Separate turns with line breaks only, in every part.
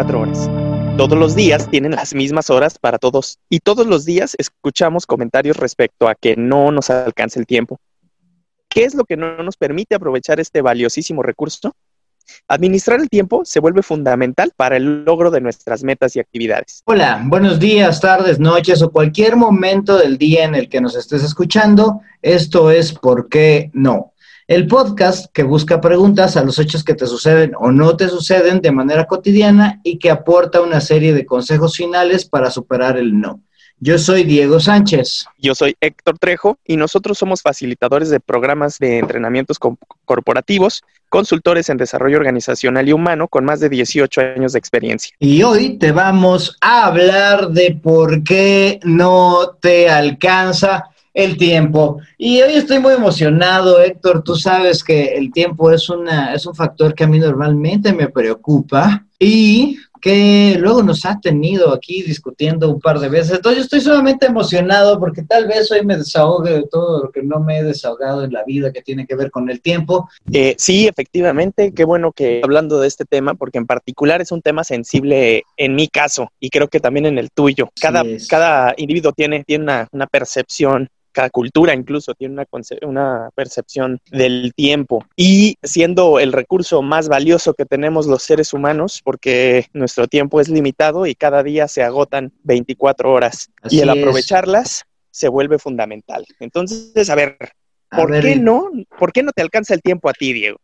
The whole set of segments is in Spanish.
24 horas. Todos los días tienen las mismas horas para todos. Y todos los días escuchamos comentarios respecto a que no nos alcanza el tiempo. ¿Qué es lo que no nos permite aprovechar este valiosísimo recurso? Administrar el tiempo se vuelve fundamental para el logro de nuestras metas y actividades.
Hola, buenos días, tardes, noches o cualquier momento del día en el que nos estés escuchando. Esto es ¿Por qué no? El podcast que busca preguntas a los hechos que te suceden o no te suceden de manera cotidiana y que aporta una serie de consejos finales para superar el no. Yo soy Diego Sánchez.
Yo soy Héctor Trejo y nosotros somos facilitadores de programas de entrenamientos corporativos, consultores en desarrollo organizacional y humano con más de 18 años de experiencia.
Y hoy te vamos a hablar de por qué no te alcanza el tiempo. Y hoy estoy muy emocionado, Héctor. Tú sabes que el tiempo es, una, es un factor que a mí normalmente me preocupa y que luego nos ha tenido aquí discutiendo un par de veces. Entonces yo estoy sumamente emocionado porque tal vez hoy me desahogue de todo lo que no me he desahogado en la vida que tiene que ver con el tiempo.
Eh, sí, efectivamente, qué bueno que hablando de este tema, porque en particular es un tema sensible en mi caso y creo que también en el tuyo. Cada, cada individuo tiene, tiene una, una percepción cada cultura incluso tiene una, una percepción del tiempo y siendo el recurso más valioso que tenemos los seres humanos porque nuestro tiempo es limitado y cada día se agotan 24 horas y el aprovecharlas se vuelve fundamental. Entonces, a ver, ¿por qué no? ¿Por qué no te alcanza el tiempo a ti, Diego?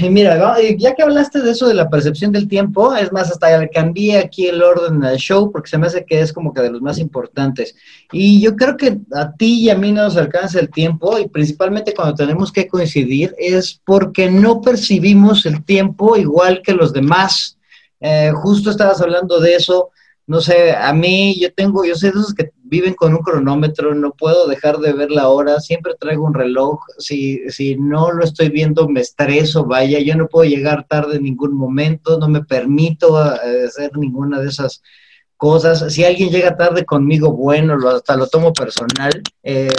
Y mira, ya que hablaste de eso de la percepción del tiempo, es más, hasta cambié aquí el orden del show porque se me hace que es como que de los más importantes. Y yo creo que a ti y a mí no nos alcanza el tiempo y principalmente cuando tenemos que coincidir es porque no percibimos el tiempo igual que los demás. Eh, justo estabas hablando de eso no sé, a mí yo tengo, yo sé de esos que viven con un cronómetro, no puedo dejar de ver la hora, siempre traigo un reloj, si, si no lo estoy viendo me estreso, vaya, yo no puedo llegar tarde en ningún momento, no me permito eh, hacer ninguna de esas cosas. Si alguien llega tarde conmigo, bueno, lo, hasta lo tomo personal. Eh,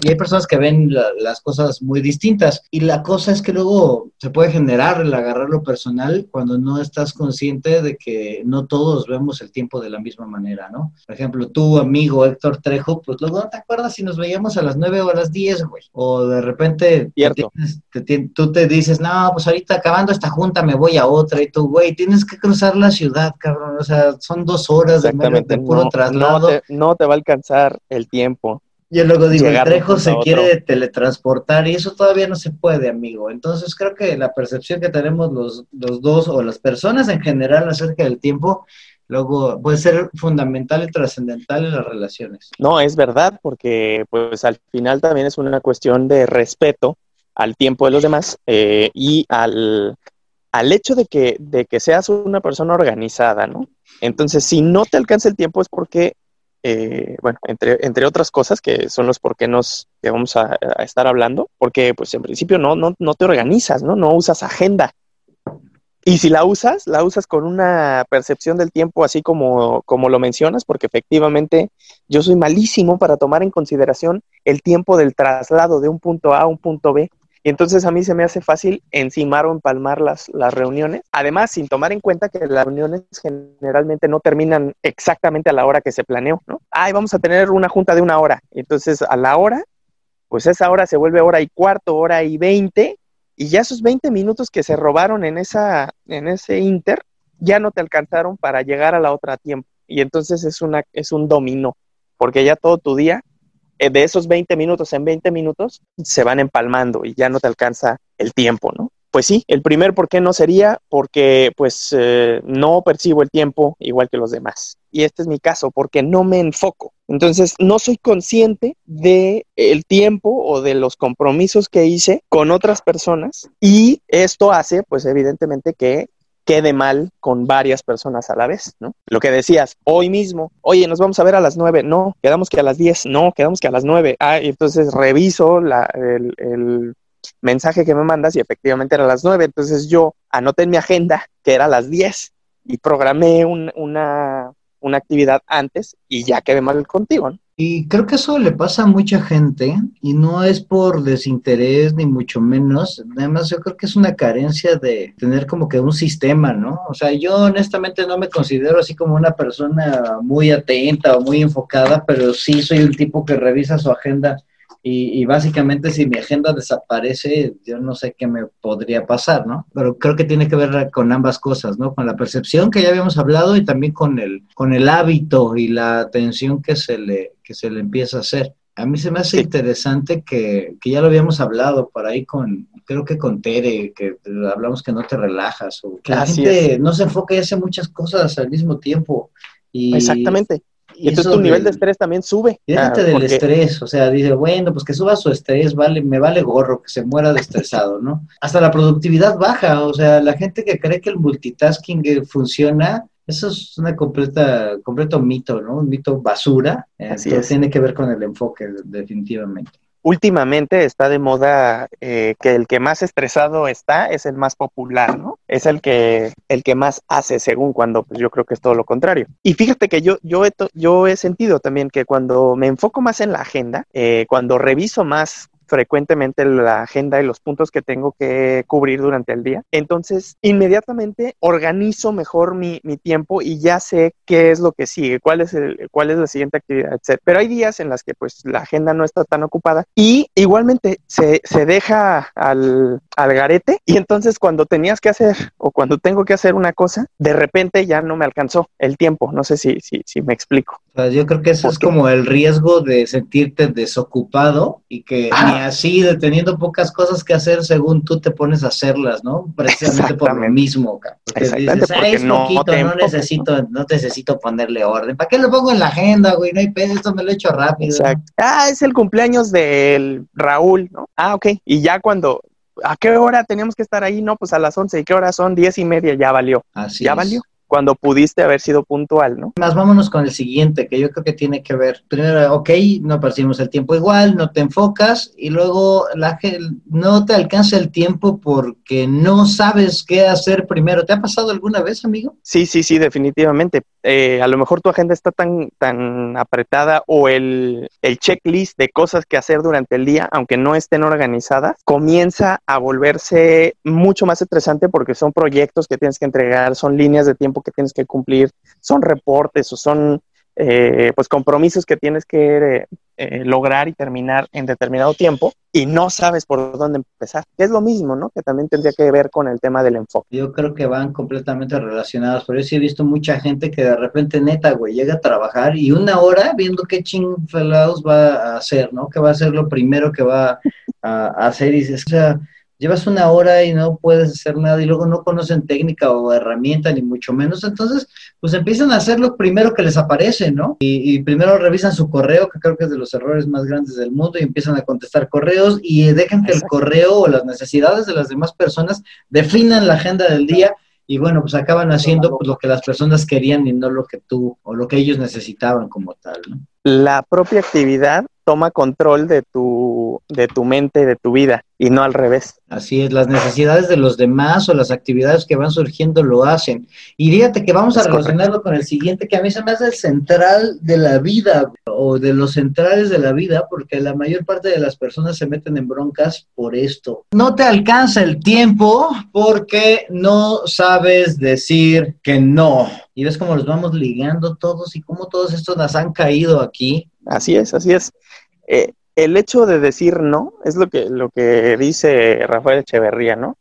y hay personas que ven las cosas muy distintas. Y la cosa es que luego se puede generar el agarrarlo personal cuando no estás consciente de que no todos vemos el tiempo de la misma manera, ¿no? Por ejemplo, tú, amigo Héctor Trejo, pues luego no te acuerdas si nos veíamos a las 9 o a las 10, güey. O de repente tú te dices, no, pues ahorita acabando esta junta me voy a otra. Y tú, güey, tienes que cruzar la ciudad, cabrón. O sea, son dos horas
Exactamente. De puro no, traslado. No te, va a alcanzar el tiempo.
Yo luego digo, el Trejo se quiere teletransportar y eso todavía no se puede, amigo. Entonces creo que la percepción que tenemos los, los dos o las personas en general acerca del tiempo luego puede ser fundamental y trascendental en las relaciones.
No, es verdad, porque pues al final también es una cuestión de respeto al tiempo de los demás eh, y al, al hecho de que, de que seas una persona organizada, ¿no? Entonces, si no te alcanza el tiempo es porque, eh, bueno, entre, entre otras cosas que son los por qué nos que vamos a, estar hablando, porque pues en principio no, no, no te organizas, ¿no? No usas agenda. Y si la usas, la usas con una percepción del tiempo así como, como lo mencionas, porque efectivamente yo soy malísimo para tomar en consideración el tiempo del traslado de un punto A a un punto B. Y entonces a mí se me hace fácil encimar o empalmar las, las reuniones. Además, sin tomar en cuenta que las reuniones generalmente no terminan exactamente a la hora que se planeó, ¿no? Ay, vamos a tener una junta de una hora. Entonces, a la hora, pues esa hora se vuelve hora y cuarto, hora y veinte, y ya esos 20 minutos que se robaron en, esa, en ese inter, ya no te alcanzaron para llegar a la otra tiempo. Y entonces es, una, es un dominó, porque ya todo tu día de esos 20 minutos en 20 minutos se van empalmando y ya no te alcanza el tiempo, ¿no? Pues sí, el primer por qué no sería porque pues eh, no percibo el tiempo igual que los demás. Y este es mi caso, porque no me enfoco. Entonces, no soy consciente de el tiempo o de los compromisos que hice con otras personas y esto hace pues evidentemente que quede mal con varias personas a la vez, ¿no? Lo que decías, hoy mismo, oye, nos vamos a ver a las nueve, no, quedamos que a las diez, no, quedamos que a las nueve, ah, y entonces reviso el, mensaje que me mandas y efectivamente era a las nueve, entonces yo anoté en mi agenda que era a las diez y programé una, una actividad antes y ya quedé mal contigo, ¿no?
Y creo que eso le pasa a mucha gente y no es por desinterés ni mucho menos. Además, yo creo que es una carencia de tener como que un sistema, ¿no? O sea, yo honestamente no me considero así como una persona muy atenta o muy enfocada, pero sí soy un tipo que revisa su agenda y, básicamente si mi agenda desaparece, yo no sé qué me podría pasar, ¿no? Pero creo que tiene que ver con ambas cosas, ¿no? Con la percepción que ya habíamos hablado y también con el, con el hábito y la atención que se le, que se le empieza a hacer. A mí se me hace interesante que, que, ya lo habíamos hablado por ahí con, creo que con Tere, que hablamos que no te relajas, o que la gente no se enfoca y hace muchas cosas al mismo tiempo. Y,
Exactamente. Y entonces tu nivel de estrés también sube.
Fíjate del estrés, o sea, dice, bueno, pues que suba su estrés, vale, me vale gorro, que se muera de estresado, ¿no? Hasta la productividad baja, o sea, la gente que cree que el multitasking eh, funciona, eso es una completa, completo mito, ¿no? Un mito basura, eh, tiene que ver con el enfoque, definitivamente
últimamente está de moda eh, que el que más estresado está es el más popular, ¿no? Es el que, el que más hace, según cuando pues, yo creo que es todo lo contrario. Y fíjate que yo, yo, he, yo he sentido también que cuando me enfoco más en la agenda, eh, cuando reviso más frecuentemente la agenda y los puntos que tengo que cubrir durante el día. Entonces, inmediatamente organizo mejor mi, tiempo y ya sé qué es lo que sigue, cuál es, el, cuál es la siguiente actividad, etc. Pero hay días en las que pues la agenda no está tan ocupada y igualmente se, deja al, al garete y entonces cuando tenías que hacer o cuando tengo que hacer una cosa, de repente ya no me alcanzó el tiempo. No sé si, si, si me explico.
Yo creo que eso es como el riesgo de sentirte desocupado y que así, teniendo pocas cosas que hacer, según tú te pones a hacerlas, ¿no? Precisamente por lo mismo, porque dices, es no poquito, no necesito, no necesito ponerle orden. ¿Para qué lo pongo en la agenda, güey? No hay pedo, esto me lo echo rápido. Exacto.
Ah, es el cumpleaños del Raúl, ¿no? Ah, ok. Y ya cuando, ¿a qué hora teníamos que estar ahí? No, pues a las once. ¿Y qué hora son? Diez y media, ya valió. Así Ya valió cuando pudiste haber sido puntual, ¿no?
Más vámonos con el siguiente, que yo creo que tiene que ver. Primero, ok, no percibimos el tiempo igual, no te enfocas, y luego la, no te alcanza el tiempo porque no sabes qué hacer primero. ¿Te ha pasado alguna vez, amigo?
Sí, sí, sí, definitivamente. Eh, a lo mejor tu agenda está tan, tan apretada o el, el checklist de cosas que hacer durante el día, aunque no estén organizadas, comienza a volverse mucho más estresante porque son proyectos que tienes que entregar, son líneas de tiempo que tienes que cumplir, son reportes o son eh, pues compromisos que tienes que eh, lograr y terminar en determinado tiempo y no sabes por dónde empezar. Es lo mismo, ¿no? Que también tendría que ver con el tema del enfoque.
Yo creo que van completamente relacionados. Por eso he visto mucha gente que de repente, neta, güey, llega a trabajar y una hora viendo qué chingfelados va a hacer, ¿no? Que va a ser lo primero que va a, hacer y o sea, llevas una hora y no puedes hacer nada y luego no conocen técnica o herramienta ni mucho menos, entonces pues empiezan a hacer lo primero que les aparece, ¿no? Y, primero revisan su correo, que creo que es de los errores más grandes del mundo, y empiezan a contestar correos y dejan que el correo o las necesidades de las demás personas definan la agenda del día y bueno, pues acaban haciendo pues, lo que las personas querían y no lo que tú o lo que ellos necesitaban como tal, ¿no?
La propia actividad toma control de tu, de tu mente, de tu vida, y no al revés.
Así es, las necesidades de los demás o las actividades que van surgiendo lo hacen. Y fíjate que vamos a relacionarlo con el siguiente, que a mí se me hace el central de la vida, o de los centrales de la vida, porque la mayor parte de las personas se meten en broncas por esto. No te alcanza el tiempo porque no sabes decir que no. Y ves cómo los vamos ligando todos y cómo todos estos nos han caído aquí.
Así es, así es. Eh, el hecho de decir no es lo que, lo que dice Rafael Echeverría, ¿no?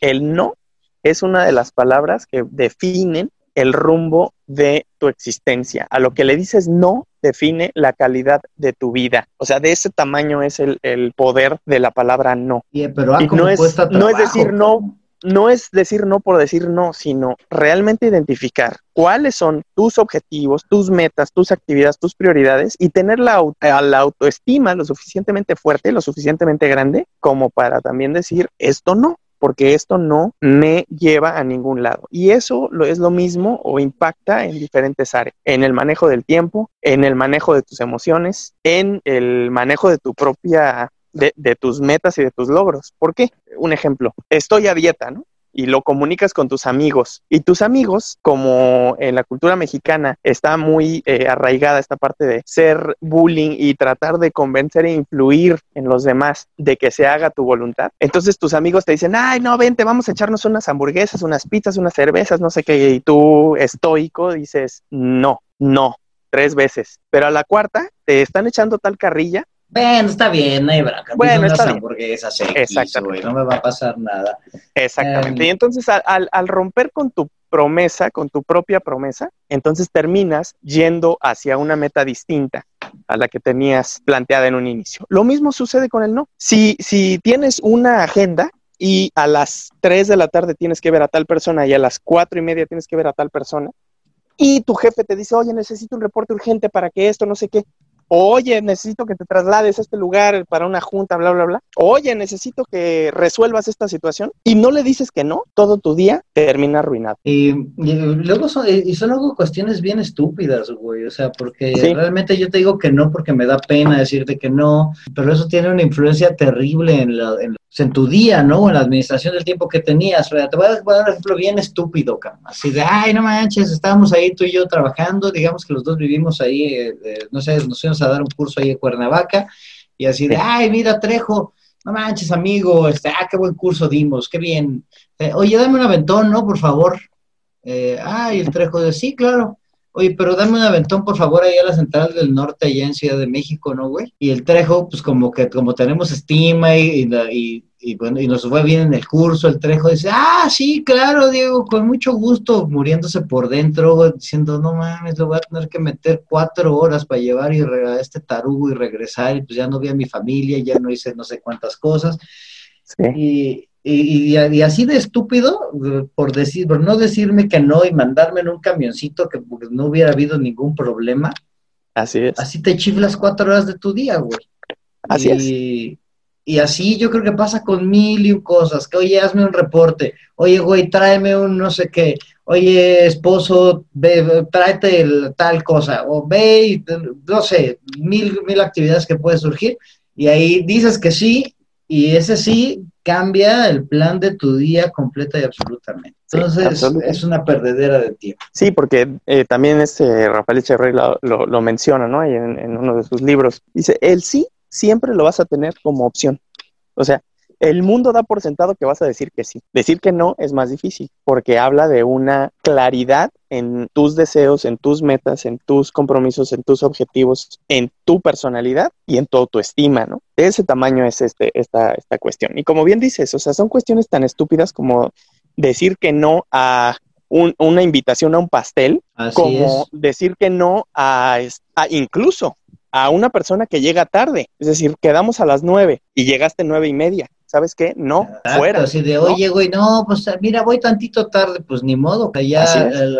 El no es una de las palabras que definen el rumbo de tu existencia. A lo que le dices no define la calidad de tu vida. O sea, de ese tamaño es el, poder de la palabra no.
pero
y no, es, no es decir no no es decir no por decir no, sino realmente identificar cuáles son tus objetivos, tus metas, tus actividades, tus prioridades y tener la, la, autoestima lo suficientemente fuerte, lo suficientemente grande como para también decir esto no porque esto no me lleva a ningún lado. Y eso lo, es lo mismo o impacta en diferentes áreas, en el manejo del tiempo, en el manejo de tus emociones, en el manejo de tu propia de, tus metas y de tus logros. ¿Por qué? Un ejemplo, estoy a dieta, ¿no? y lo comunicas con tus amigos. Y tus amigos, como en la cultura mexicana está muy eh, arraigada esta parte de ser bullying y tratar de convencer e influir en los demás de que se haga tu voluntad. Entonces tus amigos te dicen, ay, no, vente, vamos a echarnos unas hamburguesas, unas pizzas, unas cervezas, no sé qué. Y tú, estoico, dices, no, no, tres veces. Pero a la cuarta te están echando tal carrilla
bueno, está bien, no hay bronca.
Bueno, está bien.
hamburguesas Exactamente. no me va a pasar nada.
Exactamente. Em, y entonces al, al, romper con tu promesa, con tu propia promesa, entonces terminas yendo hacia una meta distinta a la que tenías planteada en un inicio. Lo mismo sucede con el no. Si, si tienes una agenda y a las 3 de la tarde tienes que ver a tal persona y a las cuatro y media tienes que ver a tal persona, y tu jefe te dice, oye, necesito un reporte urgente para que esto, no sé qué, oye, necesito que te traslades a este lugar para una junta, bla, bla, bla, oye, necesito que resuelvas esta situación y no le dices que no, todo tu día termina arruinado.
Y, luego son, y son algo cuestiones bien estúpidas, güey, o sea, porque realmente yo te digo que no porque me da pena decirte que no, pero eso tiene una influencia terrible en, la, en, en tu día, ¿no? En la administración del tiempo que tenías. Te voy a, dar un ejemplo bien estúpido, así de, ay, no manches, estábamos ahí tú y yo trabajando, digamos que los dos vivimos ahí, eh, eh, no sé, nos fuimos a dar un curso ahí en Cuernavaca, y así de, ay, mira, Trejo, no manches, amigo, este, ah, qué buen curso dimos, qué bien. Eh, oye, dame un aventón, ¿no? Por favor. ay, el Trejo de, sí, claro. Oye, pero dame un aventón, por favor, ahí a la central del norte, allá en Ciudad de México, ¿no, güey? Y el Trejo, pues como que como tenemos estima y, y, y, bueno, y nos fue bien en el curso, el Trejo dice, ah, sí, claro, Diego, con mucho gusto, muriéndose por dentro, diciendo, no mames, lo voy a tener que meter cuatro horas para llevar y a este tarugo y regresar, y pues ya no vi a mi familia, ya no hice no sé cuántas cosas. Sí. Y, y, así de estúpido, por decir, por no decirme que no y mandarme en un camioncito que no hubiera habido ningún problema.
Así es.
Así te chiflas cuatro horas de tu día, güey.
Así
y, es. Y así yo creo que pasa con mil y cosas, que oye, hazme un reporte, oye, güey, tráeme un no sé qué, oye, esposo, ve, tráete tal cosa, o ve, y, no sé, mil, mil actividades que pueden surgir, y ahí dices que sí, y ese sí cambia el plan de tu día completa y absolutamente. Entonces es una perdedera de tiempo.
Sí, porque eh, también este Rafael Echeverría lo, lo, menciona, ¿no? en, en uno de sus libros. Dice, el sí siempre lo vas a tener como opción. O sea, el mundo da por sentado que vas a decir que sí. Decir que no es más difícil porque habla de una claridad en tus deseos, en tus metas, en tus compromisos, en tus objetivos, en tu personalidad y en tu autoestima, ¿no? De ese tamaño es este, esta, esta cuestión. Y como bien dices, o sea, son cuestiones tan estúpidas como decir que no a una invitación a un pastel, como decir que no a, a incluso a una persona que llega tarde. Es decir, quedamos a las nueve y llegaste nueve y media. ¿Sabes qué? No, fuera.
Así de, oye, güey, no, pues mira, voy tantito tarde, pues ni modo, que ya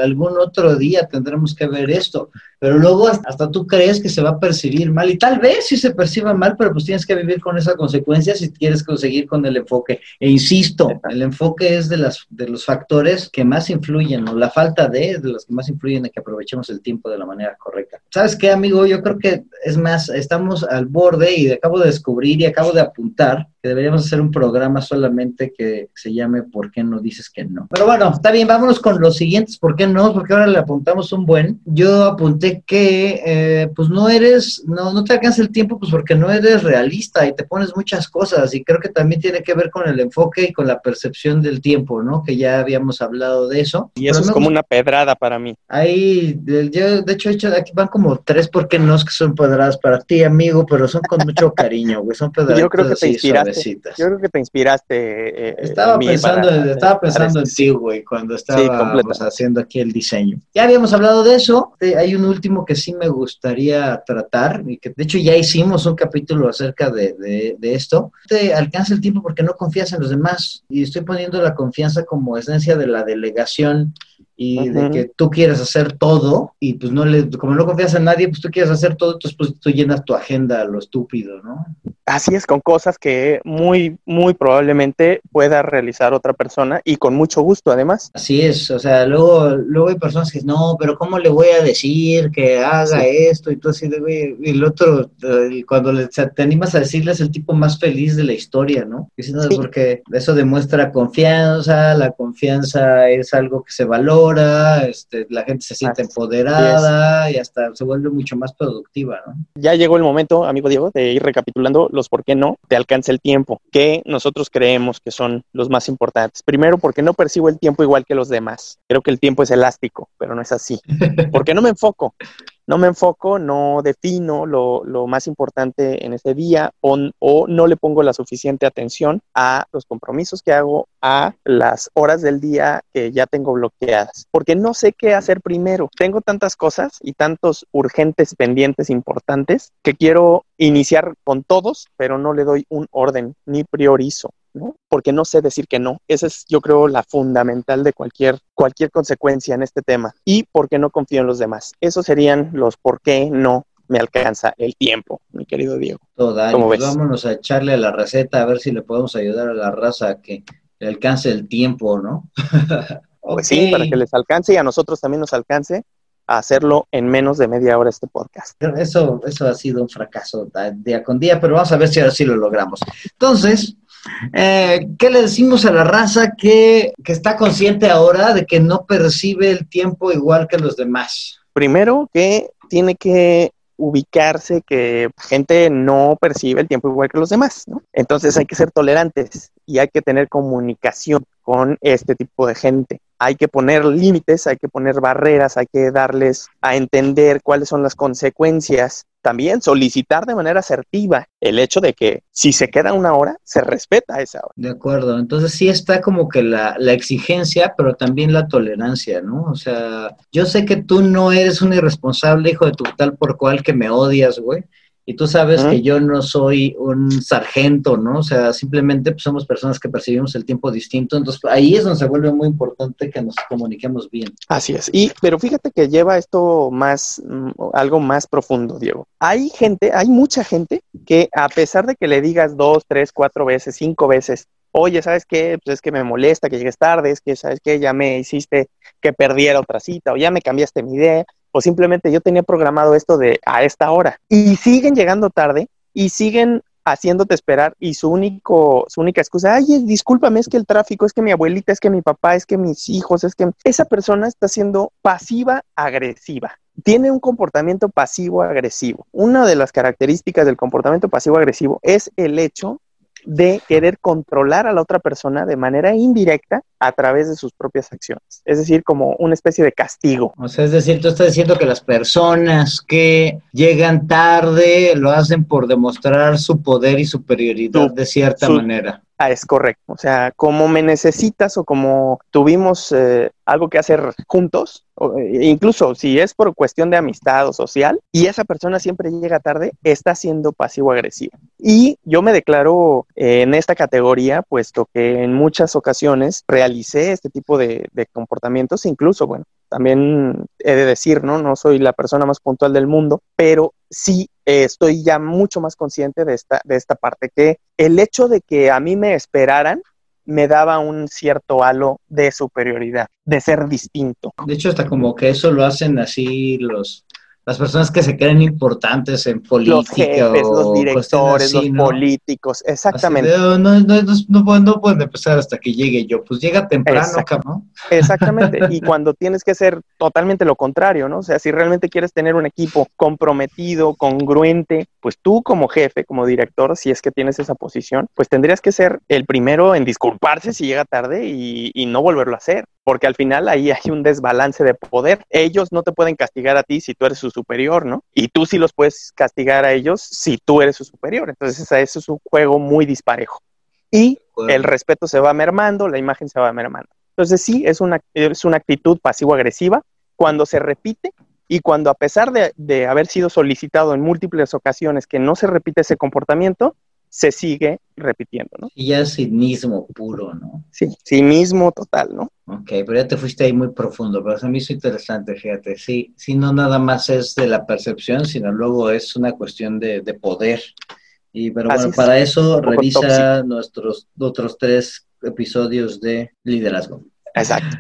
algún otro día tendremos que ver esto. Pero luego hasta tú crees que se va a percibir mal, y tal vez sí se perciba mal, pero pues tienes que vivir con esa consecuencia si quieres conseguir con el enfoque. E insisto, el enfoque es de, las, de los factores que más influyen, o la falta de, es de los que más influyen en que aprovechemos el tiempo de la manera correcta. ¿Sabes qué, amigo? Yo creo que es más, estamos al borde y acabo de descubrir y acabo de apuntar que deberíamos hacer un programa solamente que se llame ¿Por qué no dices que no? Pero bueno, está bien, vámonos con los siguientes ¿Por qué no? Porque ahora le apuntamos un buen. Yo apunté que eh, pues no eres, no, no te alcanza el tiempo pues porque no eres realista y te pones muchas cosas y creo que también tiene que ver con el enfoque y con la percepción del tiempo, ¿no? Que ya habíamos hablado de eso.
Y eso es como una pedrada para mí.
Ahí, yo de hecho, hecho aquí van como tres ¿por qué no? que son pedradas para ti, amigo, pero son con mucho cariño, güey, son pedradas.
Yo creo que te inspiraste. Yo creo que te inspiraste.
Eh, estaba, pensando, estaba pensando en ti, güey, cuando estábamos haciendo aquí el diseño. Ya habíamos hablado de eso. Hay un último que sí me gustaría tratar, y que de hecho ya hicimos un capítulo acerca de, de, de esto. Te alcanza el tiempo porque no confías en los demás. Y estoy poniendo la confianza como esencia de la delegación y de que tú quieres hacer todo y pues no le, como no confías en nadie, pues tú quieres hacer todo, entonces pues tú llenas tu agenda a lo estúpido, ¿no?
Así es, con cosas que muy muy, probablemente pueda realizar otra persona y con mucho gusto además.
Así es, o sea, luego, luego hay personas que dicen, no, pero ¿cómo le voy a decir que haga esto? Y tú así de, y el otro, cuando le, te animas a decirle es el tipo más feliz de la historia, ¿no? Porque eso demuestra confianza, la confianza es algo que se valora, este, la gente se siente empoderada y hasta se vuelve mucho más productiva, ¿no?
Ya llegó el momento, amigo Diego, de ir recapitulando los por qué no te alcanza el tiempo, que nosotros creemos que son los más importantes. Primero, porque no percibo el tiempo igual que los demás. Creo que el tiempo es elástico, pero no es así. Porque no me enfoco no me enfoco, no defino lo, más importante en ese día o, o, no le pongo la suficiente atención a los compromisos que hago, a las horas del día que ya tengo bloqueadas, porque no sé qué hacer primero. Tengo tantas cosas y tantos urgentes pendientes importantes que quiero iniciar con todos, pero no le doy un orden ni priorizo. Porque no sé decir que no. Esa es, yo creo, la fundamental de cualquier, cualquier consecuencia en este tema. Y porque no confío en los demás. Esos serían los por qué no me alcanza el tiempo, mi querido Diego.
Toda, pues vámonos a echarle a la receta a ver si le podemos ayudar a la raza a que le alcance el tiempo, ¿no?
Pues sí, para que les alcance y a nosotros también nos alcance a hacerlo en menos de media hora este podcast.
Eso, eso ha sido un fracaso día con día, pero vamos a ver si ahora sí lo logramos. Entonces, eh, ¿Qué le decimos a la raza que, que está consciente ahora de que no percibe el tiempo igual que los demás?
Primero, que tiene que ubicarse que gente no percibe el tiempo igual que los demás, ¿no? Entonces hay que ser tolerantes y hay que tener comunicación con este tipo de gente hay que poner límites, hay que poner barreras, hay que darles a entender cuáles son las consecuencias. También solicitar de manera asertiva el hecho de que si se queda una hora, se respeta esa hora.
De acuerdo, entonces sí está como que la, la exigencia, pero también la tolerancia, ¿no? O sea, yo sé que tú no eres un irresponsable hijo de tu tal por cual que me odias, güey y tú sabes que yo no soy un sargento, ¿no? O sea, simplemente pues, somos personas que percibimos el tiempo distinto. Entonces, ahí es donde se vuelve muy importante que nos comuniquemos bien.
Así es. Y, pero fíjate que lleva esto más, mm, algo más profundo, Diego. Hay gente, hay mucha gente que a pesar de que le digas dos, tres, cuatro veces, cinco veces, oye, ¿sabes qué? Pues es que me molesta que llegues tarde, es que, ¿sabes qué? Ya me hiciste que perdiera otra cita o ya me cambiaste mi idea o simplemente yo tenía programado esto de a esta hora y siguen llegando tarde y siguen haciéndote esperar y su único su única excusa, ay, discúlpame, es que el tráfico, es que mi abuelita, es que mi papá, es que mis hijos, es que esa persona está siendo pasiva agresiva. Tiene un comportamiento pasivo agresivo. Una de las características del comportamiento pasivo agresivo es el hecho de querer controlar a la otra persona de manera indirecta a través de sus propias acciones. Es decir, como una especie de castigo.
O sea, es decir, tú estás diciendo que las personas que llegan tarde lo hacen por demostrar su poder y superioridad de cierta manera.
Ah, es correcto. O sea, como me necesitas o como tuvimos eh, algo que hacer juntos, eh, incluso si es por cuestión de amistad o social, y esa persona siempre llega tarde, está siendo pasivo-agresiva. Y yo me declaro eh, en esta categoría, puesto que en muchas ocasiones realicé este tipo de, de comportamientos, incluso, bueno, también he de decir, ¿no? No soy la persona más puntual del mundo, pero sí eh, estoy ya mucho más consciente de esta, de esta parte, que el hecho de que a mí me esperaran me daba un cierto halo de superioridad, de ser distinto.
De hecho, hasta como que eso lo hacen así los, las personas que se creen importantes en política.
Los jefes, los directores, los políticos, exactamente.
no, no, no, no, pueden empezar hasta que llegue yo, pues llega temprano, cabrón.
Exactamente, y cuando tienes que ser totalmente lo contrario, ¿no? O sea, si realmente quieres tener un equipo comprometido, congruente, pues tú como jefe, como director, si es que tienes esa posición, pues tendrías que ser el primero en disculparse si llega tarde y, y no volverlo a hacer porque al final ahí hay un desbalance de poder. Ellos no te pueden castigar a ti si tú eres su superior, ¿no? Y tú sí los puedes castigar a ellos si tú eres su superior. Entonces, eso es un juego muy disparejo. Y el respeto se va mermando, la imagen se va mermando. Entonces, sí, es una, es una actitud pasivo-agresiva cuando se repite y cuando a pesar de, de haber sido solicitado en múltiples ocasiones que no se repite ese comportamiento, se sigue repitiendo, ¿no?
Y ya es cinismo puro, ¿no?
Sí, cinismo total, ¿no?
Ok, pero ya te fuiste ahí muy profundo, pero a mí es interesante, fíjate, sí, sí, no nada más es de la percepción, sino luego es una cuestión de, de poder Y pero bueno, para eso revisa nuestros otros tres episodios de liderazgo.
Exacto.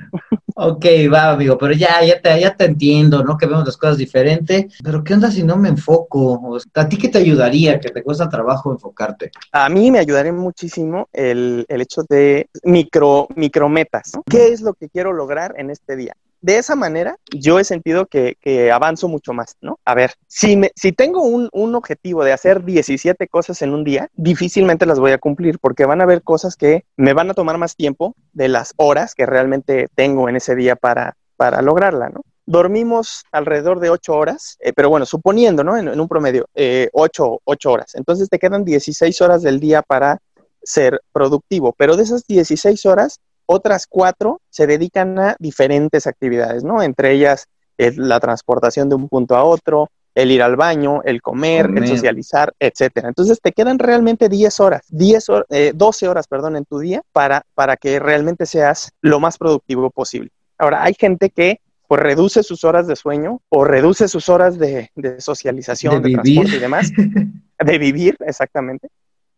Ok, va, amigo, pero ya, ya te, ya te entiendo, ¿no? Que vemos las cosas diferentes. Pero ¿qué onda si no me enfoco? ¿A ti qué te ayudaría? Que te cuesta trabajo enfocarte.
A mí me ayudaría muchísimo el, el hecho de micro, micrometas. ¿Qué es lo que quiero lograr en este día? De esa manera yo he sentido que, avanzo mucho más, ¿no? A ver, si, me, si tengo un, un, objetivo de hacer 17 cosas en un día, difícilmente las voy a cumplir porque van a haber cosas que me van a tomar más tiempo de las horas que realmente tengo en ese día para, para lograrla, ¿no? Dormimos alrededor de 8 horas, eh, pero bueno, suponiendo, ¿no? En, un promedio, eh, 8, 8 horas. Entonces te quedan 16 horas del día para ser productivo, pero de esas 16 horas, otras cuatro se dedican a diferentes actividades, ¿no? Entre ellas la transportación de un punto a otro, el ir al baño, el comer, el socializar, etcétera. Entonces te quedan realmente 10 horas, 10 eh, 12 horas, perdón, en tu día para, para que realmente seas lo más productivo posible. Ahora, hay gente que pues reduce sus horas de sueño o reduce sus horas de, socialización, de, de transporte y demás, de vivir, exactamente.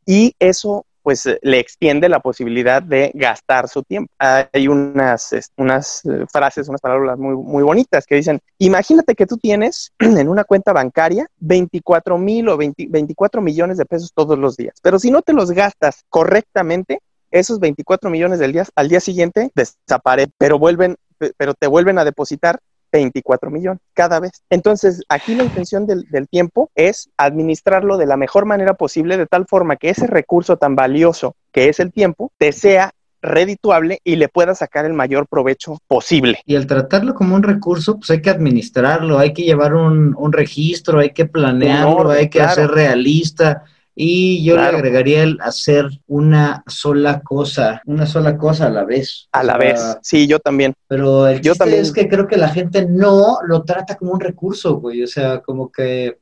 Y eso pues eh, le extiende la posibilidad de gastar su tiempo. Hay unas, unas eh, frases, unas palabras muy, muy bonitas que dicen, imagínate que tú tienes en una cuenta bancaria 24 mil o 24 millones de pesos todos los días, pero si no te los gastas correctamente, esos 24 millones del día, al día siguiente desaparecen, pero vuelven, pero te vuelven a depositar 24 millones cada vez. Entonces, aquí la intención del, tiempo es administrarlo de la mejor manera posible, de tal forma que ese recurso tan valioso que es el tiempo te sea redituable y le pueda sacar el mayor provecho posible.
Y al tratarlo como un recurso, pues hay que administrarlo, hay que llevar un, registro, hay que planearlo, hay que hacer realista y yo le agregaría el hacer una sola cosa, una sola cosa a la vez.
A la vez, sí, yo también.
Pero el yo también. es que creo que la gente no lo trata como un recurso, güey. O sea, como que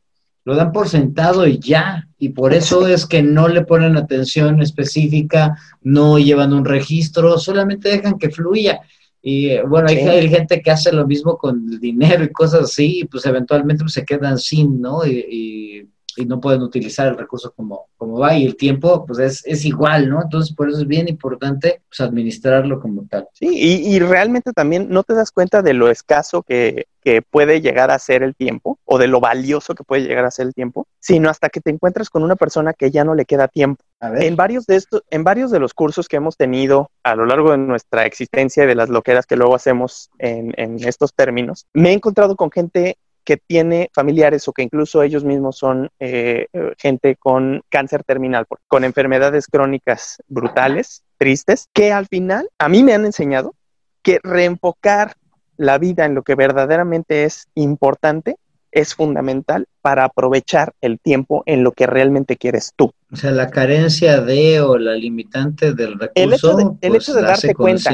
lo dan por sentado y ya. Y por eso es que no le ponen atención específica, no llevan un registro, solamente dejan que fluya. Y eh, bueno, hay, gente que hace lo mismo con el dinero y cosas así, y pues eventualmente pues, se quedan sin, ¿no? y y no pueden utilizar el recurso como, como va y el tiempo pues es, es igual, ¿no? Entonces por eso es bien importante pues, administrarlo como tal.
Sí, y, y, realmente también no te das cuenta de lo escaso que, que puede llegar a ser el tiempo o de lo valioso que puede llegar a ser el tiempo, sino hasta que te encuentras con una persona que ya no le queda tiempo. En varios de estos, en varios de los cursos que hemos tenido a lo largo de nuestra existencia y de las loqueras que luego hacemos en, en estos términos, me he encontrado con gente que tiene familiares o que incluso ellos mismos son eh, gente con cáncer terminal, con enfermedades crónicas brutales, tristes, que al final a mí me han enseñado que reenfocar la vida en lo que verdaderamente es importante es fundamental para aprovechar el tiempo en lo que realmente quieres tú.
O sea, la carencia de o la limitante del recurso. El hecho de, el
hecho de pues, darte cuenta.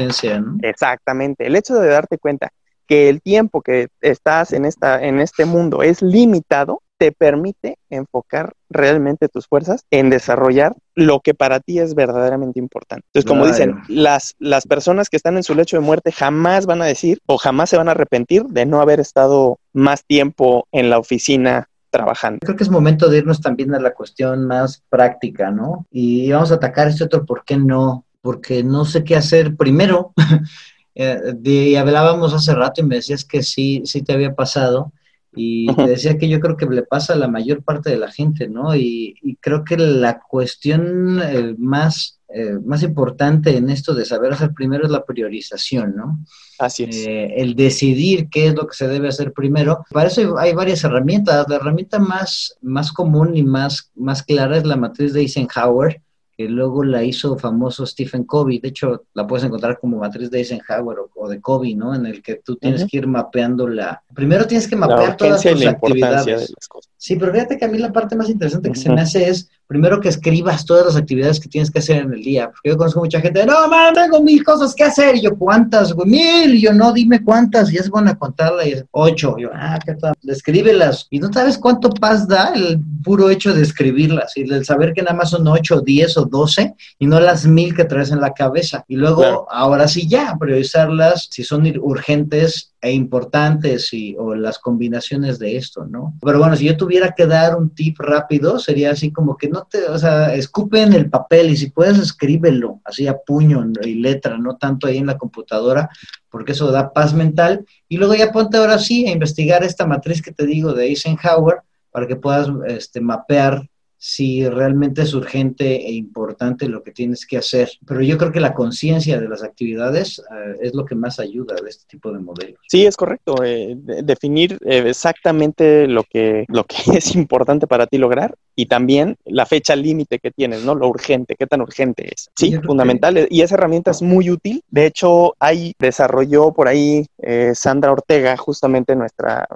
Exactamente, el hecho de darte cuenta que el tiempo que estás en, esta, en este mundo es limitado, te permite enfocar realmente tus fuerzas en desarrollar lo que para ti es verdaderamente importante. Entonces, como dicen, las, las personas que están en su lecho de muerte jamás van a decir o jamás se van a arrepentir de no haber estado más tiempo en la oficina trabajando.
Creo que es momento de irnos también a la cuestión más práctica, ¿no? Y vamos a atacar este otro, ¿por qué no? Porque no sé qué hacer primero. Eh, hablábamos hace rato y me decías que sí, sí te había pasado. Y te decía que yo creo que le pasa a la mayor parte de la gente, ¿no? Y, creo que la cuestión eh, más, eh, más importante en esto de saber hacer primero es la priorización, ¿no?
Así es.
Eh, el decidir qué es lo que se debe hacer primero. Para eso hay, varias herramientas. La herramienta más, más común y más, más clara es la matriz de Eisenhower, que luego la hizo famoso Stephen Covey. De hecho, la puedes encontrar como matriz de Eisenhower o, de Covey, ¿no? En el que tú tienes que ir mapeando la... Primero tienes que mapear todas tus actividades. Sí, pero fíjate que a mí la parte más interesante que se me hace es primero que escribas todas las actividades que tienes que hacer en el día. Porque yo conozco mucha gente, no, man, tengo mil cosas que hacer. Y yo, ¿cuántas? Mil. Y yo, no, dime cuántas. Y es bueno a contarla. Y es ocho. Y yo, ah, ¿qué tal? Escríbelas. Y no sabes cuánto paz da el puro hecho de escribirlas. Y el saber que nada más son ocho, diez o doce. Y no las mil que traes en la cabeza. Y luego, ahora sí ya, priorizarlas. Si son urgentes, e importantes y, o las combinaciones de esto, ¿no? Pero bueno, si yo tuviera que dar un tip rápido, sería así como que no te, o sea, escupe en el papel y si puedes escríbelo, así a puño y letra, no tanto ahí en la computadora, porque eso da paz mental. Y luego ya ponte ahora sí a investigar esta matriz que te digo de Eisenhower para que puedas este, mapear si realmente es urgente e importante lo que tienes que hacer. Pero yo creo que la conciencia de las actividades eh, es lo que más ayuda de este tipo de modelos.
Sí, es correcto. Eh, definir eh, exactamente lo que, lo que es importante para ti lograr y también la fecha límite que tienes, ¿no? Lo urgente, qué tan urgente es. Sí, fundamental. Y esa herramienta es muy útil. De hecho, ahí desarrolló por ahí Sandra Ortega, justamente nuestra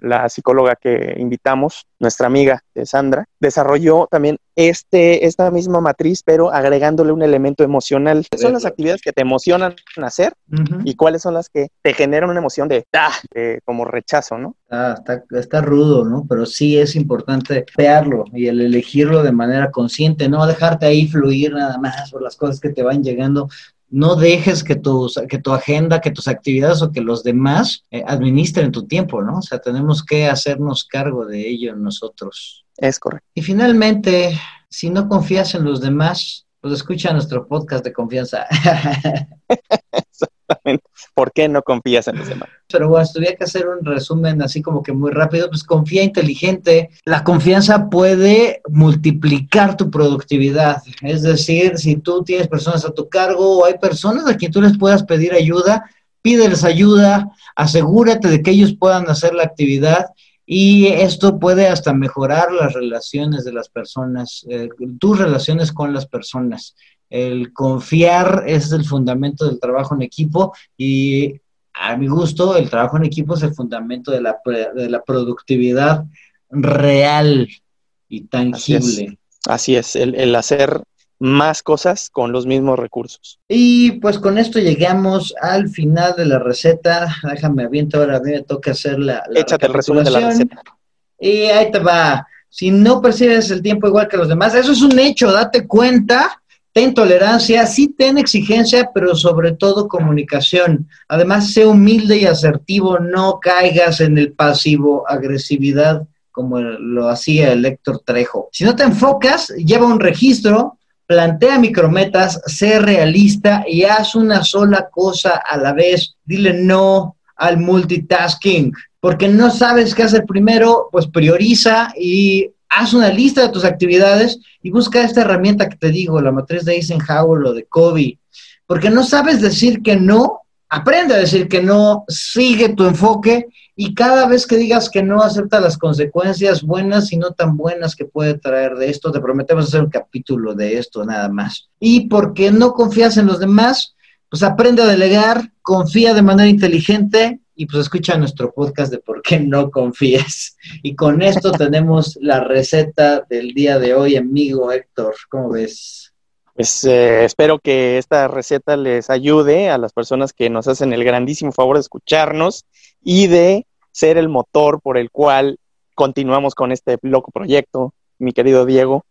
la psicóloga que invitamos, nuestra amiga Sandra, desarrolló también este, esta misma matriz, pero agregándole un elemento emocional. ¿Cuáles son las actividades que te emocionan hacer y cuáles son las que te generan una emoción de, ah, como rechazo, ¿no?
Ah, está, está rudo, ¿no? Pero sí es importante pearlo y el elegirlo de manera consciente, no dejarte ahí fluir nada más por las cosas que te van llegando, no dejes que, que tu agenda, que tus actividades o que los demás eh, administren tu tiempo, ¿no? O sea, tenemos que hacernos cargo de ello nosotros.
Es correcto.
Y finalmente, si no confías en los demás, pues escucha nuestro podcast de confianza.
¿Por qué no confías en los demás?
Pero bueno, tuviera que hacer un resumen así como que muy rápido, pues confía inteligente. La confianza puede multiplicar tu productividad. Es decir, si tú tienes personas a tu cargo o hay personas a quien tú les puedas pedir ayuda, pídeles ayuda, asegúrate de que ellos puedan hacer la actividad y esto puede hasta mejorar las relaciones de las personas, eh, tus relaciones con las personas. El confiar es el fundamento del trabajo en equipo y a mi gusto el trabajo en equipo es el fundamento de la, de la productividad real y tangible.
Así es, el, hacer más cosas con los mismos recursos.
Y pues con esto llegamos al final de la receta. Déjame aviento ahora, a mí me toca hacer la, la
Échate el resumen de la receta.
Y ahí te va. Si no percibes el tiempo igual que los demás, eso es un hecho, date cuenta ten tolerancia, sí ten exigencia, pero sobre todo comunicación. Además, sé humilde y asertivo, no caigas en el pasivo agresividad como lo hacía el Héctor Trejo. Si no te enfocas, lleva un registro, plantea micrometas, sé realista y haz una sola cosa a la vez. Dile no al multitasking, porque no sabes qué hacer primero, pues prioriza y haz una lista de tus actividades y busca esta herramienta que te digo, la matriz de Eisenhower o de Kobe, porque no sabes decir que no, aprende a decir que no, sigue tu enfoque y cada vez que digas que no, acepta las consecuencias buenas y no tan buenas que puede traer de esto. Te prometemos hacer un capítulo de esto nada más. Y porque no confías en los demás, pues aprende a delegar, confía de manera inteligente y pues escucha nuestro podcast de por qué no confíes. Y con esto tenemos la receta del día de hoy, amigo Héctor. ¿Cómo ves?
Pues eh, espero que esta receta les ayude a las personas que nos hacen el grandísimo favor de escucharnos y de ser el motor por el cual continuamos con este loco proyecto, mi querido Diego.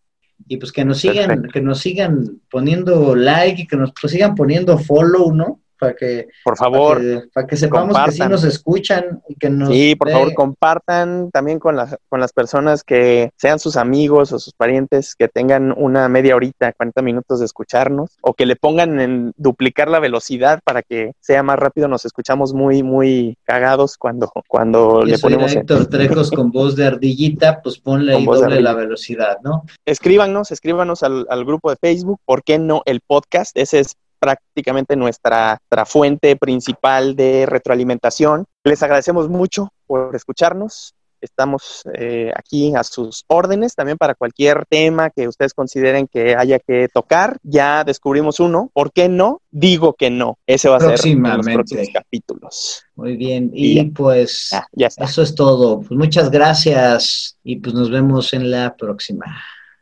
Y pues que nos sigan, que nos sigan poniendo like y que nos sigan poniendo follow, ¿no? Para que,
por favor,
para que, sepamos que sí nos escuchan y que nos...
Sí, por favor, compartan también con las, con las personas que sean sus amigos o sus parientes, que tengan una media horita, 40 minutos de escucharnos, o que le pongan en duplicar la velocidad para que sea más rápido. Nos escuchamos muy, muy cagados cuando, cuando le ponemos...
Héctor Trejos con voz de ardillita, pues ponle ahí doble la velocidad, ¿no?
Escríbanos, escríbanos al, al grupo de Facebook, ¿por qué no el podcast? Ese es prácticamente nuestra, fuente principal de retroalimentación. Les agradecemos mucho por escucharnos. Estamos eh, aquí a sus órdenes también para cualquier tema que ustedes consideren que haya que tocar. Ya descubrimos uno. ¿Por qué no? Digo que no. Ese va a ser en los próximos capítulos.
Muy bien. Y, pues eso es todo. Pues muchas gracias y pues nos vemos en la próxima.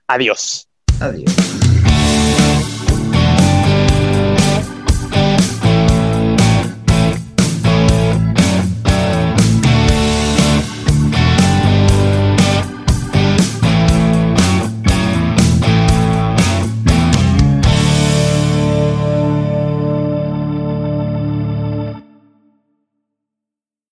Adiós.
Adiós.